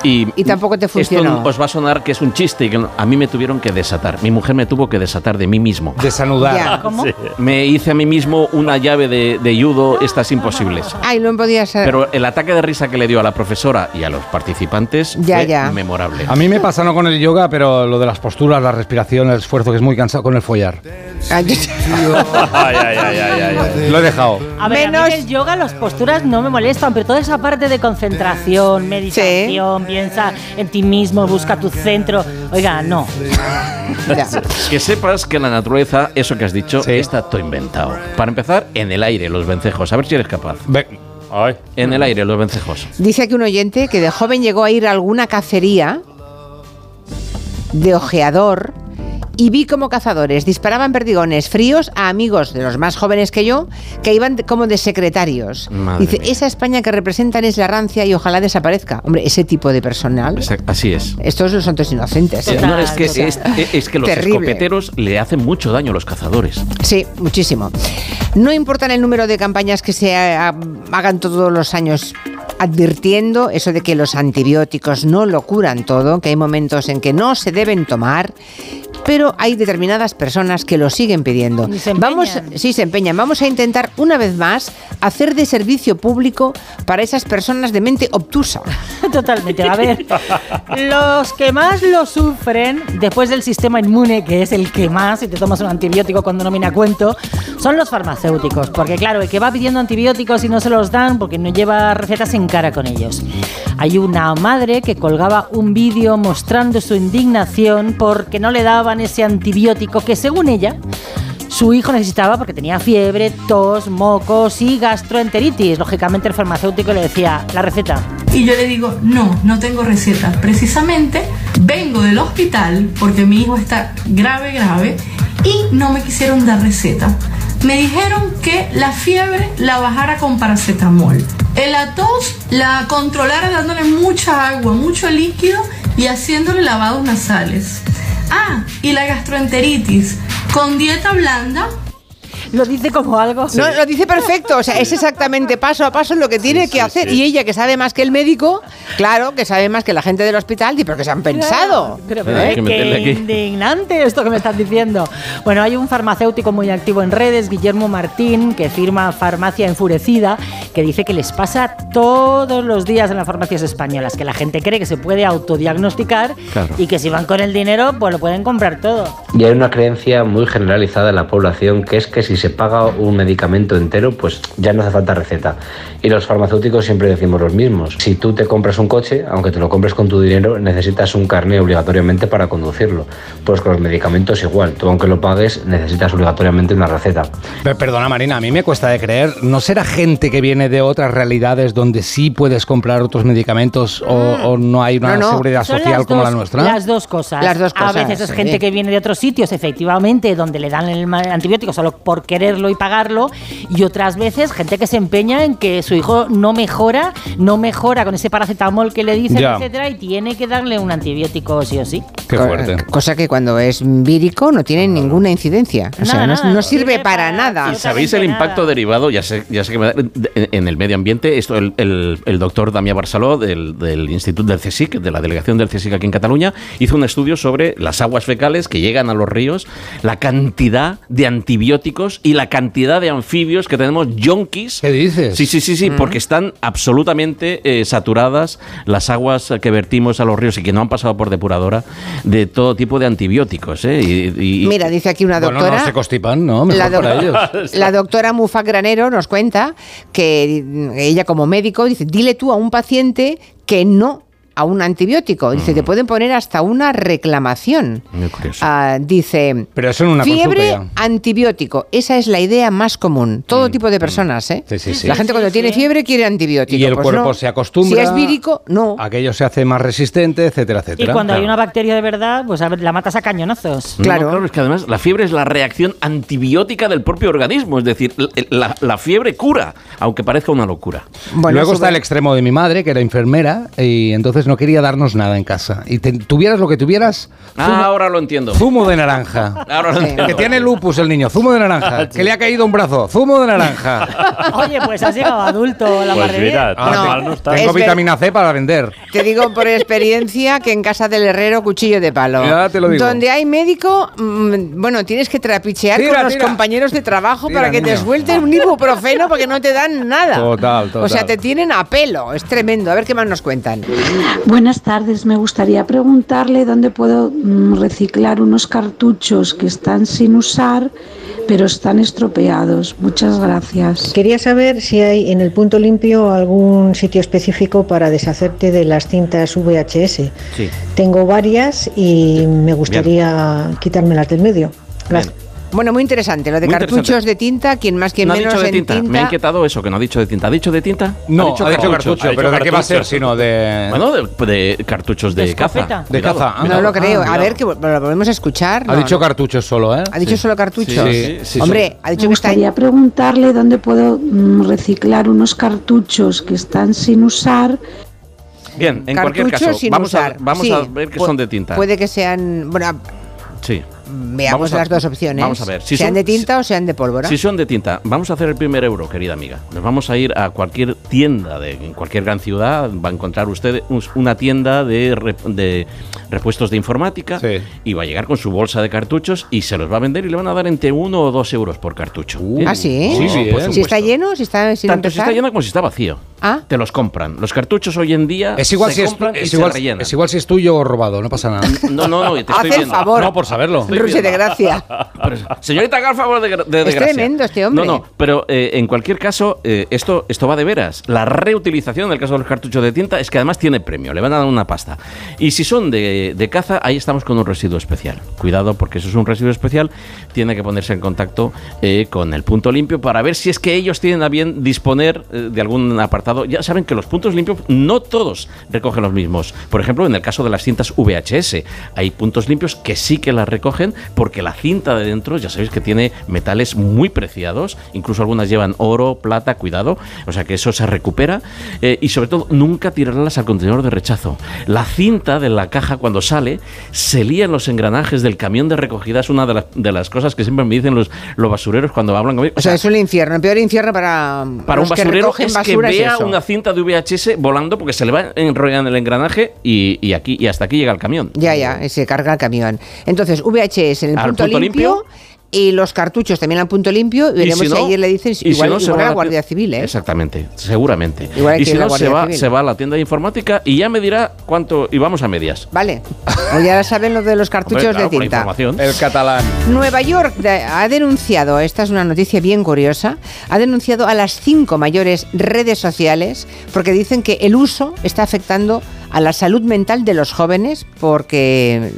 y...
Y tampoco te funcionó.
Esto os va a sonar que es un chiste y que a mí me tuvieron que desatar. Mi mujer me tuvo que desatar de mí mismo.
Desanudar.
Ya. ¿Cómo?
Sí. Me hice a mí mismo una llave de, de judo, estas imposibles.
Ay, no podía ser.
Pero el ataque de risa que le dio a la profesora y a los participantes
Ya,
fue
ya.
memorable.
A mí me pasa no con el yoga, pero lo de las posturas, la respiración, el esfuerzo, que es muy cansado con el follar.
Ay,
Ay, ay, ay, ay, ay, ay.
Lo he dejado.
A ver, a mí el yoga, las posturas no me molestan, pero toda esa parte de concentración, meditación, piensa en ti mismo, busca tu centro. Oiga, no.
Que sepas que en la naturaleza, eso que has dicho, está todo inventado. Para empezar, en el aire, los vencejos. A ver si eres capaz. En el aire, los vencejos.
Dice aquí un oyente que de joven llegó a ir a alguna cacería de ojeador y vi como cazadores disparaban perdigones fríos a amigos de los más jóvenes que yo que iban como de secretarios.
Madre
Dice, esa España que representan es la rancia y ojalá desaparezca. Hombre, ese tipo de personal.
Así es.
Estos son tos inocentes.
No, es que, es, es que los
Terrible.
escopeteros le hacen mucho daño a los cazadores.
Sí, muchísimo. No importa el número de campañas que se ha- hagan todos los años advirtiendo eso de que los antibióticos no lo curan todo, que hay momentos en que no se deben tomar, pero hay determinadas personas que lo siguen pidiendo. Vamos, sí, se empeñan. Vamos a intentar una vez más hacer de servicio público para esas personas de mente obtusa.
Totalmente. A ver, los que más lo sufren después del sistema inmune, que es el que más, si te tomas un antibiótico cuando no viene a cuento, son los farmacéuticos. Porque claro, el que va pidiendo antibióticos y no se los dan porque no lleva recetas en cara con ellos. Hay una madre que colgaba un vídeo mostrando su indignación porque no le daban ese antibiótico que según ella su hijo necesitaba porque tenía fiebre, tos, mocos y gastroenteritis. Lógicamente el farmacéutico le decía la receta.
Y yo le digo, no, no tengo receta. Precisamente vengo del hospital porque mi hijo está grave, grave y no me quisieron dar receta. Me dijeron que la fiebre la bajara con paracetamol. En la tos la controlara dándole mucha agua, mucho líquido y haciéndole lavados nasales. Ah, y la gastroenteritis con dieta blanda
Lo dice como algo.
No, lo dice perfecto, o sea, es exactamente paso a paso lo que tiene que hacer. Y ella, que sabe más que el médico, claro, que sabe más que la gente del hospital, dice, pero que se han pensado.
Pero,
¿Eh?
pero
Hay que meterle
qué
aquí.
indignante esto que me estás diciendo. Bueno, hay un farmacéutico muy activo en redes, Guillermo Martín, que firma Farmacia Enfurecida, que dice que les pasa todos los días en las farmacias españolas, que la gente cree que se puede autodiagnosticar
Claro.
y que si van con el dinero, pues lo pueden comprar todo.
Y hay una creencia muy generalizada en la población que es que si se paga un medicamento entero, pues ya no hace falta receta. Y los farmacéuticos siempre decimos los mismos. Si tú te compras un coche, aunque te lo compres con tu dinero, necesitas un carné obligatoriamente para conducirlo. Pues con los medicamentos igual. Tú aunque lo pagues, necesitas obligatoriamente una receta.
Pe- Perdona Marina, a mí me cuesta de creer. ¿No será gente que viene viene de otras realidades donde sí puedes comprar otros medicamentos o, o no hay una
No, no.
seguridad
Son
social como la nuestra?
Las dos cosas.
Las dos
A veces es
sí.
gente que viene de otros sitios, efectivamente, donde le dan el antibiótico solo por quererlo y pagarlo. Y otras veces gente que se empeña en que su hijo no mejora, no mejora con ese paracetamol que le dicen,
Ya.
etcétera, y tiene que darle un antibiótico sí o sí.
Qué fuerte.
Cosa que cuando es vírico no tiene ninguna incidencia. O sea, no,
nada,
no sirve para nada.
¿Y sabéis el impacto derivado? Ya sé, ya sé que me da- de- en el medio ambiente. Esto, el, el- el doctor Damià Barceló del, del Instituto del CSIC, de la delegación del CSIC aquí en Cataluña, hizo un estudio sobre las aguas fecales que llegan a los ríos, la cantidad de antibióticos y la cantidad de anfibios que tenemos yonkis.
¿Qué dices?
Sí, sí, sí, sí,
Mm.
porque están absolutamente eh, saturadas las aguas que vertimos a los ríos y que no han pasado por depuradora de todo tipo de antibióticos. ¿eh? Y- y-
Mira, dice aquí una
Bueno,
doctora.
no se constipan, ¿no? Mejor
la, doc-
para ellos.
la doctora Mufa Granero nos cuenta que ella como médico dice, dile tú a un paciente que no a un antibiótico. Dice, te pueden poner hasta una reclamación.
Muy curioso.
Ah, dice,
Pero eso en una
fiebre,
consulta
antibiótico. Esa es la idea más común. Todo tipo de personas, ¿eh?
Mm. Sí, sí, sí.
La gente cuando tiene fiebre quiere antibiótico.
Y el
Pues
cuerpo
no.
se acostumbra.
Si es vírico, no.
Aquello se hace más resistente, etcétera,
Y
etcétera.
cuando hay
Claro.
una bacteria de verdad, pues a ver, la matas a cañonazos.
No, claro, es que además la fiebre es la reacción antibiótica del propio organismo, es decir, la, la- la fiebre cura, aunque parezca una locura.
Luego está el extremo de mi madre, que era enfermera, y entonces no quería darnos nada en casa. Y te- tuvieras lo que tuvieras,
Ah, ahora lo entiendo.
zumo de naranja.
Ahora lo entiendo.
Que tiene lupus el niño, zumo de naranja. Que le ha caído un brazo, zumo de naranja.
Oye, pues has llegado adulto la
Pues
bien.
Ah,
No,
tengo
es
vitamina C para vender.
Te digo por experiencia que en casa del herrero cuchillo de palo.
Ya te lo digo.
Donde hay médico, mm, bueno, tienes que trapichear
Tira,
con los
tira.
compañeros de trabajo
Tira,
para que te
niño.
suelten un ibuprofeno porque no te dan nada.
Total,
O sea,
total.
te tienen a pelo. Es tremendo. A ver qué más nos cuentan.
Buenas tardes, me gustaría preguntarle dónde puedo mm, reciclar unos cartuchos que están sin usar pero están estropeados. Muchas gracias.
Quería saber si hay en el punto limpio algún sitio específico para deshacerte de las cintas VHS.
Sí.
Tengo varias y me gustaría quitármelas del medio. Gracias.
Bueno, muy interesante. Lo de
Muy
cartuchos de tinta, quien más, quien
no ha
menos
dicho de
en
tinta.
tinta.
Me ha inquietado eso, que no ha dicho de tinta. ¿Ha dicho de tinta?
No, ha dicho cartucho, pero ¿de qué va a ser sino de-
Bueno, de, de cartuchos de,
De
caza.
De caza. Ah,
no lo
Ah,
creo. a
cuidado.
ver, que lo volvemos a escuchar.
Ha dicho
no.
cartuchos solo, ¿eh?
¿Ha dicho solo cartuchos?
Sí, sí, sí,
Hombre, ha dicho
Me
que está
gustaría preguntarle dónde puedo mm, reciclar unos cartuchos que están sin usar.
Bien, en cualquier
Cartuchos
caso,
sin
vamos,
usar.
a, vamos
Sí,
a ver que son de tinta.
Puede que sean. Bueno,
Sí.
Veamos
Vamos a-
las dos opciones.
Vamos a ver. Si
sean
son-
de tinta o sean de pólvora.
Si son de tinta, vamos a hacer el primer euro, querida amiga. Nos vamos a ir a cualquier tienda de en cualquier gran ciudad. Va a encontrar usted us- una tienda de, de repuestos de informática y va a llegar con su bolsa de cartuchos y se los va a vender y le van a dar entre uno o dos euros por cartucho. Bien.
¿Ah, sí?
Sí, sí, por
si está lleno, si está sin
Tanto si está lleno como si está vacío.
Ah.
Te los compran. Los cartuchos hoy en día
Es igual,
se
si es,
compran y
es
se
igual,
rellenan.
es igual si es tuyo o robado, no pasa nada.
No, no, no, te estoy viendo.
favor.
No, por saberlo.
Rusia de gracia.
Pero, señorita, haga el favor de, de
Es
desgracia.
tremendo este hombre.
No, no, pero eh, en cualquier caso, eh, esto, esto va de veras. La reutilización en el caso de los cartuchos de tinta es que además tiene premio, le van a dar una pasta. Y si son de, de caza, ahí estamos con un residuo especial. Cuidado, porque eso es un residuo especial, tiene que ponerse en contacto eh, con el punto limpio para ver si es que ellos tienen a bien disponer eh, de algún apartado. Ya saben que los puntos limpios no todos recogen los mismos. Por ejemplo, en el caso de las cintas VHS, hay puntos limpios que sí que las recogen porque la cinta de dentro, ya sabéis que tiene metales muy preciados, incluso algunas llevan oro, plata, cuidado, o sea que eso se recupera eh, y sobre todo nunca tirarlas al contenedor de rechazo. La cinta de la caja cuando sale se lía en los engranajes del camión de recogida, es una de, las- de las cosas que siempre me dicen los, los basureros cuando hablan conmigo.
O sea, es un infierno, el peor infierno para,
Para
los
un
que
basurero
recogen
es que
basura
vea. Una cinta de VHS volando porque se le va enrollando el engranaje y, y aquí y hasta aquí llega el camión.
Ya, ya, se carga el camión. Entonces, VHS en el punto,
punto
limpio,
limpio.
Y los cartuchos también al punto limpio. Y
Y
veremos si,
si no-
ayer le dicen,
y si
igual,
no, se va
a la Guardia Civil, ¿eh?
Exactamente, seguramente.
Igual
y
que
si no, se
Guardia
va,
Civil.
se va a la tienda de informática y ya me dirá cuánto. Y vamos a medias.
Vale. O ya saben lo de los cartuchos
Hombre, claro,
de tinta.
información.
El catalán.
Nueva York ha denunciado, esta es una noticia bien curiosa, ha denunciado a las cinco mayores redes sociales porque dicen que el uso está afectando a la salud mental de los jóvenes porque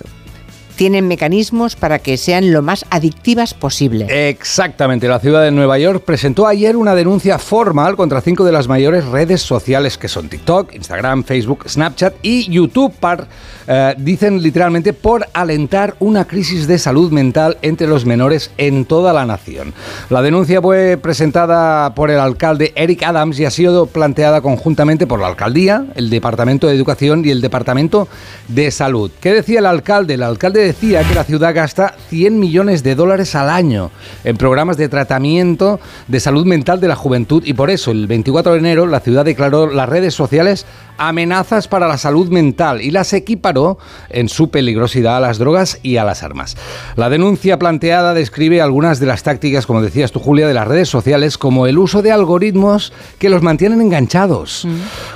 tienen mecanismos para que sean lo más adictivas posible.
Exactamente, la ciudad de Nueva York presentó ayer una denuncia formal contra cinco de las mayores redes sociales que son TikTok, Instagram, Facebook, Snapchat y YouTube, par- eh, dicen literalmente por alentar una crisis de salud mental entre los menores en toda la nación. La denuncia fue presentada por el alcalde Eric Adams y ha sido planteada conjuntamente por la alcaldía, el Departamento de Educación y el Departamento de Salud. ¿Qué decía el alcalde? El alcalde decía que la ciudad gasta 100 millones de dólares al año en programas de tratamiento de salud mental de la juventud y por eso el 24 de enero la ciudad declaró las redes sociales amenazas para la salud mental y las equiparó en su peligrosidad a las drogas y a las armas. La denuncia planteada describe algunas de las tácticas, como decías tú Julia, de las redes sociales como el uso de algoritmos que los mantienen enganchados.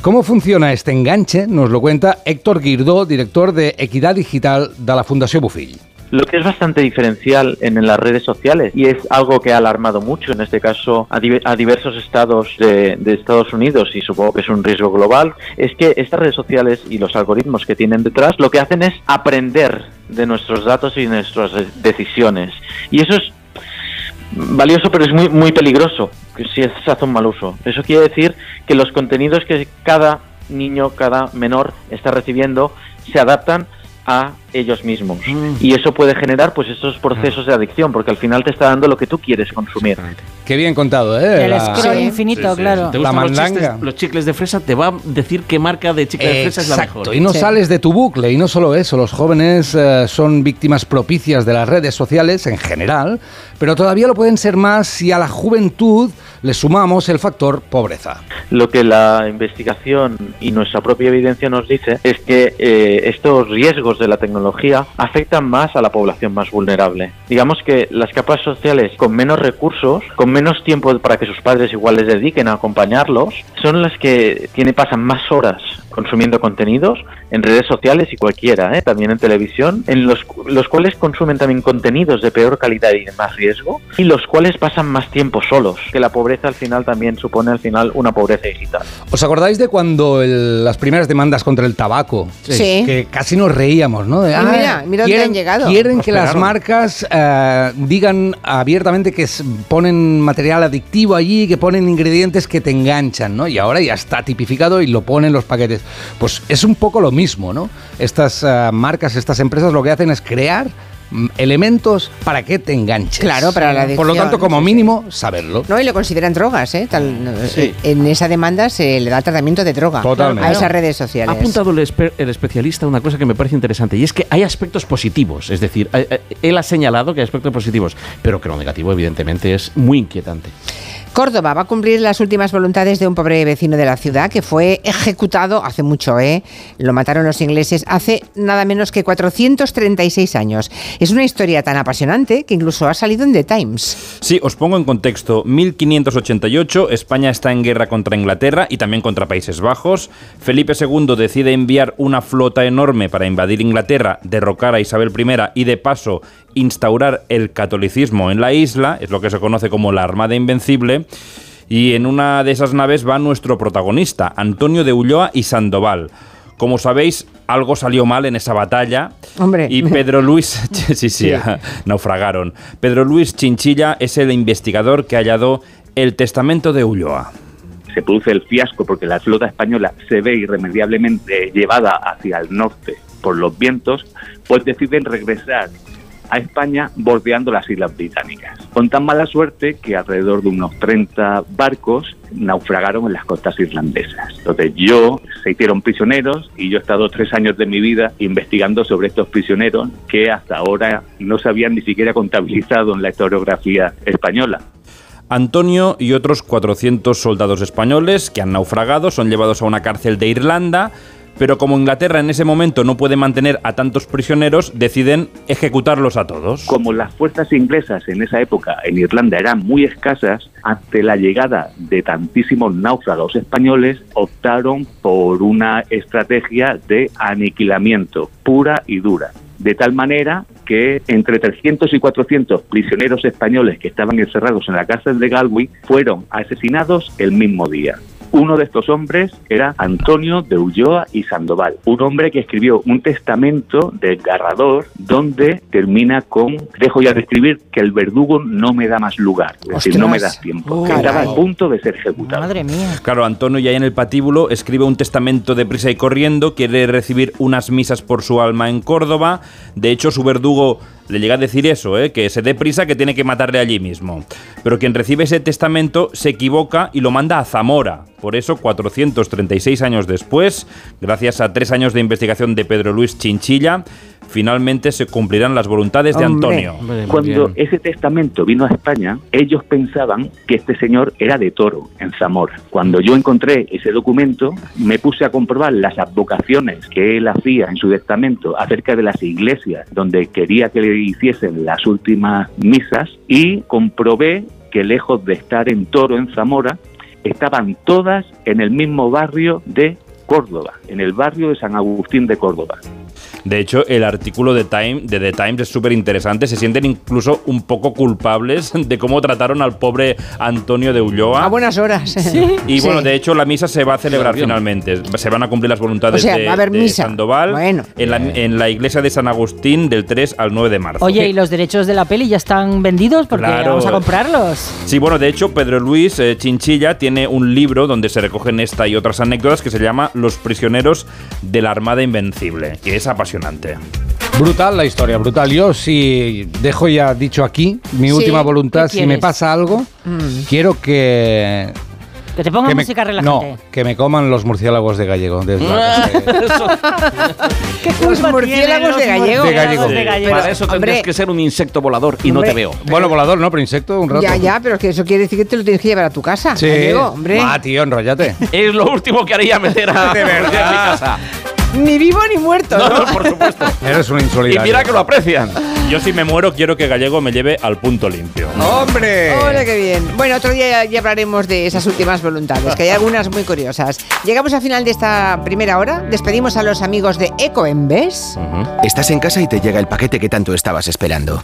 ¿Cómo funciona este enganche? Nos lo cuenta Héctor Guirdó, director de Equidad Digital de la Fundación
Lo que es bastante diferencial en, las redes sociales y es algo que ha alarmado mucho, en este caso a, diver- a diversos estados de, Estados Unidos y supongo que es un riesgo global, es que estas redes sociales y los algoritmos que tienen detrás lo que hacen es aprender de nuestros datos y nuestras de- decisiones. Y eso es valioso pero es muy muy peligroso si se hace un mal uso. Eso quiere decir que los contenidos que cada niño, cada menor está recibiendo se adaptan a ellos mismos y eso puede generar pues estos procesos de adicción porque al final te está dando lo que tú quieres consumir.
Qué bien contado, ¿eh?
El
La-
scroll infinito, claro.
¿Te
La
los,
mandanga.
chistes- los chicles de fresa? Te va a decir qué marca de chicle de fresa es la
Exacto,
mejor.
y no sales de tu bucle. Y no solo eso, los jóvenes eh, son víctimas propicias de las redes sociales en general, pero todavía lo pueden ser más si a la juventud le sumamos el factor pobreza.
Lo que la investigación y nuestra propia evidencia nos dice es que eh, estos riesgos de la tecnología afectan más a la población más vulnerable. Digamos que las capas sociales con menos recursos, con menos tiempo para que sus padres igual les dediquen a acompañarlos, son las que tiene, pasan más horas consumiendo contenidos en redes sociales y cualquiera, ¿eh? también en televisión, en los, los cuales consumen también contenidos de peor calidad y de más riesgo, y los cuales pasan más tiempo solos, que la pobreza al final también supone al final una pobreza digital.
¿Os acordáis de cuando el- las primeras demandas contra el tabaco?
Sí.
Que casi nos reíamos, ¿no? De,
Y
"Ah,
mira, mira dónde han llegado".
Quieren que las marcas eh, digan abiertamente que ponen material adictivo allí, que ponen ingredientes que te enganchan, ¿no? Y ahora ya está tipificado y lo ponen los paquetes. Pues es un poco lo mismo, ¿no? Estas eh, marcas, estas empresas lo que hacen es crear elementos para que te enganches.
Claro, para la
Por lo
adicción,
tanto, como mínimo, saberlo.
No, y lo consideran drogas, ¿eh? Tal-
Sí.
En esa demanda se le da tratamiento de droga
Totalmente.
a esas redes sociales.
Ha apuntado el, espe- el especialista una cosa que me parece interesante y es que hay aspectos positivos, es decir, eh, eh, él ha señalado que hay aspectos positivos, pero que lo negativo evidentemente es muy inquietante.
Córdoba va a cumplir las últimas voluntades de un pobre vecino de la ciudad que fue ejecutado hace mucho, ¿eh? Lo mataron los ingleses hace nada menos que 436 años. Es una historia tan apasionante que incluso ha salido en The Times.
Sí, os pongo en contexto. 1588, España está en guerra contra Inglaterra y también contra Países Bajos. Felipe II decide enviar una flota enorme para invadir Inglaterra, derrocar a Isabel I y de paso instaurar el catolicismo en la isla, es lo que se conoce como la Armada Invencible. Y en una de esas naves va nuestro protagonista, Antonio de Ulloa y Sandoval. Como sabéis, algo salió mal en esa batalla.
Hombre.
Y Pedro Luis, sí, sí,
Sí.
naufragaron. Pedro Luis Chinchilla es el investigador que ha hallado el testamento de Ulloa.
se produce el fiasco porque la flota española se ve irremediablemente llevada hacia el norte por los vientos, pues deciden regresar a España bordeando las Islas Británicas. Con tan mala suerte que alrededor de unos 30 barcos naufragaron en las costas irlandesas. Entonces yo se hicieron prisioneros y yo he estado tres años de mi vida investigando sobre estos prisioneros que hasta ahora no se habían ni siquiera contabilizado en la historiografía española.
Antonio y otros 400 soldados españoles que han naufragado son llevados a una cárcel de Irlanda, pero como Inglaterra en ese momento no puede mantener a tantos prisioneros, deciden ejecutarlos a todos.
Como las fuerzas inglesas en esa época en Irlanda eran muy escasas, ante la llegada de tantísimos náufragos españoles, optaron por una estrategia de aniquilamiento pura y dura. De tal manera que entre 300 y 400 prisioneros españoles que estaban encerrados en la cárcel de Galway fueron asesinados el mismo día. Uno de estos hombres era Antonio de Ulloa y Sandoval, un hombre que escribió un testamento desgarrador donde termina con dejo ya de escribir que el verdugo no me da más lugar, es decir, no me da tiempo, que estaba a punto de ser ejecutado.
Madre mía.
Claro, Antonio ya en el patíbulo escribe un testamento de prisa y corriendo, quiere recibir unas misas por su alma en Córdoba. De hecho, su verdugo le llega a decir eso, ¿eh? que se dé prisa, que tiene que matarle allí mismo. Pero quien recibe ese testamento se equivoca y lo manda a Zamora. Por eso, 436 años después, gracias a tres años de investigación de Pedro Luis Chinchilla, finalmente se cumplirán las voluntades de. Antonio.
Cuando ese testamento vino a España, ellos pensaban que este señor era de Toro, en Zamora. Cuando yo encontré ese documento, me puse a comprobar las advocaciones que él hacía en su testamento acerca de las iglesias donde quería que le hiciesen las últimas misas y comprobé que lejos de estar en Toro, en Zamora, estaban todas en el mismo barrio de Córdoba, en el barrio de San Agustín de Córdoba.
De hecho, el artículo de, Time, de The Times es súper interesante. Se sienten incluso un poco culpables de cómo trataron al pobre Antonio de Ulloa.
A buenas horas.
Y bueno,
Sí.
de hecho, la misa se va a celebrar finalmente. Se van a cumplir las voluntades
O sea,
de,
va a haber
de
misa.
Sandoval
Bueno.
en, la, en la iglesia de San Agustín del 3 al 9 de marzo.
Oye, ¿y los derechos de la peli ya están vendidos? Porque
Claro.
vamos a comprarlos.
Sí, bueno, de hecho, Pedro Luis eh, Chinchilla tiene un libro donde se recogen esta y otras anécdotas que se llama Los prisioneros de la Armada Invencible, que es apasionante.
Brutal la historia, brutal. Yo si dejo ya dicho aquí mi
Sí,
última voluntad,
¿qué
si me pasa algo,
Mm.
quiero que...
Que te ponga
que me-
música
no,
relajante.
que me coman los murciélagos de gallego. de
Los murciélagos de gallego.
De gallego.
Para eso tendrías
hombre,
que ser un insecto volador y no te veo.
Bueno, volador no, pero insecto un rato.
Ya, ya, pero es que eso quiere decir que te lo tienes que llevar a tu casa.
Sí.
gallego, hombre.
Ah, tío, enrollate.
Es lo último que haría meter a
De verdad.
en mi casa.
Ni vivo ni muerto.
No,
¿no?
no, por supuesto.
Eres un
Y
insolidario.
mira que lo aprecian.
Yo si me muero quiero que Gallego me lleve al punto limpio.
¡Hombre!
Hola, qué bien. Bueno, otro día ya, ya hablaremos de esas últimas voluntades, que hay algunas muy curiosas. Llegamos al final de esta primera hora. Despedimos a los amigos de EcoEmbes.
Estás en casa y te llega el paquete que tanto estabas esperando.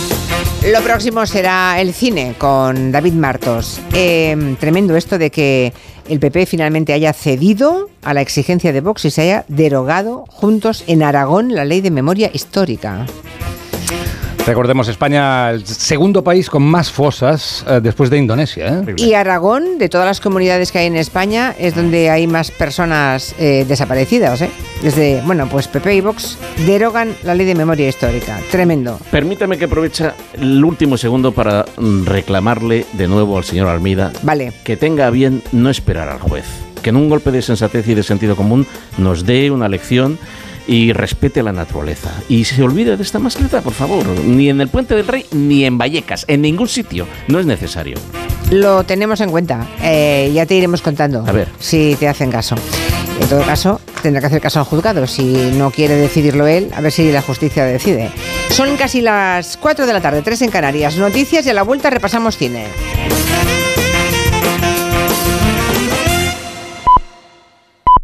Lo próximo será el cine con David Martos. Eh, tremendo esto de que el PP finalmente haya cedido a la exigencia de Vox y se haya derogado juntos en Aragón la ley de memoria histórica.
Recordemos, España, el segundo país con más fosas eh, después de Indonesia. ¿eh?
Y Aragón, de todas las comunidades que hay en España, es donde hay más personas eh, desaparecidas. ¿eh? Desde, bueno, pues PP y Vox derogan la ley de memoria histórica. Tremendo.
Permítame que aproveche el último segundo para mm, reclamarle de nuevo al señor Almida
Vale.
que tenga bien no esperar al juez. Que en un golpe de sensatez y de sentido común nos dé una lección y respete la naturaleza. Y se olvide de esta mascleta, por favor. Ni en el Puente del Rey, ni en Vallecas, en ningún sitio. No es necesario.
Lo tenemos en cuenta. Eh, ya te iremos contando.
A ver.
Si te hacen caso. En todo caso, tendrá que hacer caso al juzgado. Si no quiere decidirlo él, a ver si la justicia decide. Son casi las 4 de la tarde, 3 en Canarias. Noticias y a la vuelta repasamos cine.